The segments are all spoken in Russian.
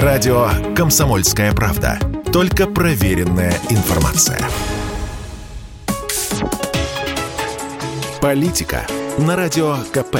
Радио «Комсомольская правда». Только проверенная информация. Политика на Радио КП.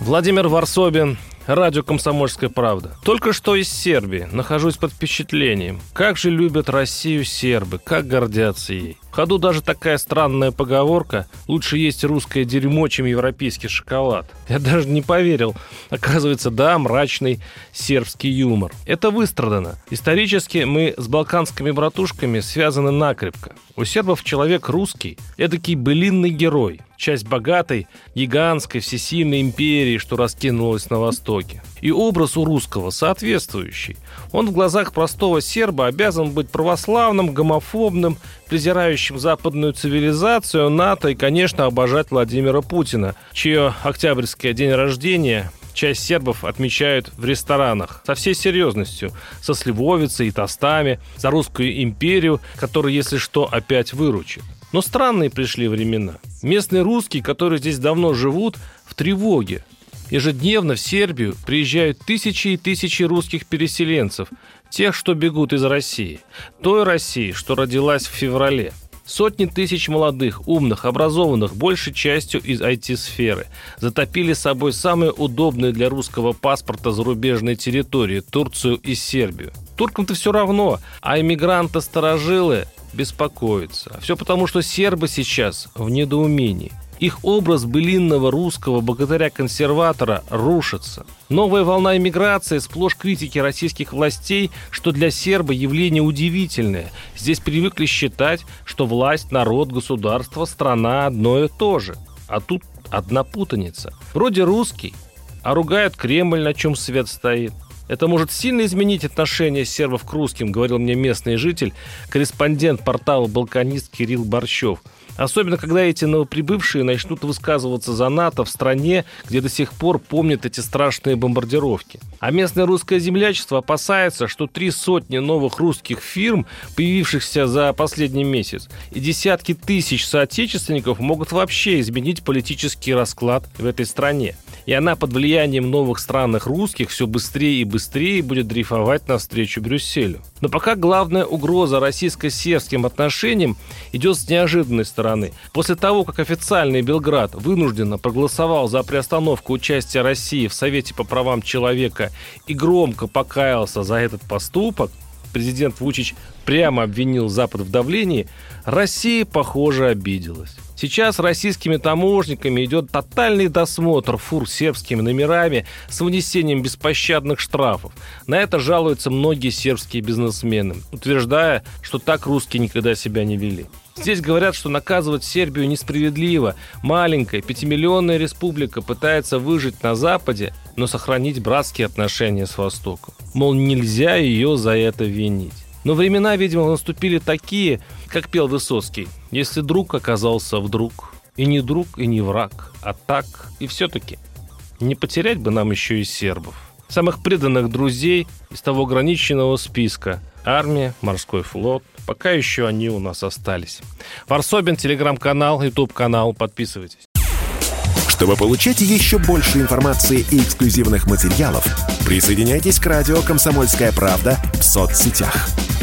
Владимир Варсобин, Радио «Комсомольская правда». Только что из Сербии. Нахожусь под впечатлением. Как же любят Россию сербы, как гордятся ей. В ходу даже такая странная поговорка «лучше есть русское дерьмо, чем европейский шоколад». Я даже не поверил. Оказывается, да, мрачный сербский юмор. Это выстрадано. Исторически мы с балканскими братушками связаны накрепко. У сербов человек русский – эдакий былинный герой часть богатой, гигантской, всесильной империи, что раскинулась на Востоке. И образ у русского соответствующий. Он в глазах простого серба обязан быть православным, гомофобным, презирающим западную цивилизацию, НАТО и, конечно, обожать Владимира Путина, чье октябрьское день рождения часть сербов отмечают в ресторанах со всей серьезностью, со сливовицей и тостами, за русскую империю, которая, если что, опять выручит. Но странные пришли времена. Местные русские, которые здесь давно живут, в тревоге. Ежедневно в Сербию приезжают тысячи и тысячи русских переселенцев, тех, что бегут из России. Той России, что родилась в феврале. Сотни тысяч молодых, умных, образованных, большей частью из IT-сферы, затопили собой самые удобные для русского паспорта зарубежные территории – Турцию и Сербию. Туркам-то все равно, а иммигранты-старожилы беспокоиться. Все потому, что сербы сейчас в недоумении. Их образ былинного русского богатыря-консерватора рушится. Новая волна иммиграции, сплошь критики российских властей, что для серба явление удивительное. Здесь привыкли считать, что власть, народ, государство, страна одно и то же. А тут одна путаница. Вроде русский, а ругают Кремль, на чем свет стоит. Это может сильно изменить отношение сербов к русским, говорил мне местный житель, корреспондент портала «Балканист» Кирилл Борщев. Особенно, когда эти новоприбывшие начнут высказываться за НАТО в стране, где до сих пор помнят эти страшные бомбардировки. А местное русское землячество опасается, что три сотни новых русских фирм, появившихся за последний месяц, и десятки тысяч соотечественников могут вообще изменить политический расклад в этой стране и она под влиянием новых странных русских все быстрее и быстрее будет дрейфовать навстречу Брюсселю. Но пока главная угроза российско-сербским отношениям идет с неожиданной стороны. После того, как официальный Белград вынужденно проголосовал за приостановку участия России в Совете по правам человека и громко покаялся за этот поступок, президент Вучич прямо обвинил Запад в давлении, Россия, похоже, обиделась. Сейчас российскими таможниками идет тотальный досмотр фур сербскими номерами с внесением беспощадных штрафов. На это жалуются многие сербские бизнесмены, утверждая, что так русские никогда себя не вели. Здесь говорят, что наказывать Сербию несправедливо. Маленькая пятимиллионная республика пытается выжить на Западе, но сохранить братские отношения с Востоком. Мол, нельзя ее за это винить. Но времена, видимо, наступили такие, как пел Высоцкий. Если друг оказался вдруг, и не друг, и не враг, а так, и все-таки. Не потерять бы нам еще и сербов. Самых преданных друзей из того ограниченного списка. Армия, морской флот. Пока еще они у нас остались. Варсобин, телеграм-канал, ютуб-канал. Подписывайтесь. Чтобы получать еще больше информации и эксклюзивных материалов, присоединяйтесь к радио «Комсомольская правда» в соцсетях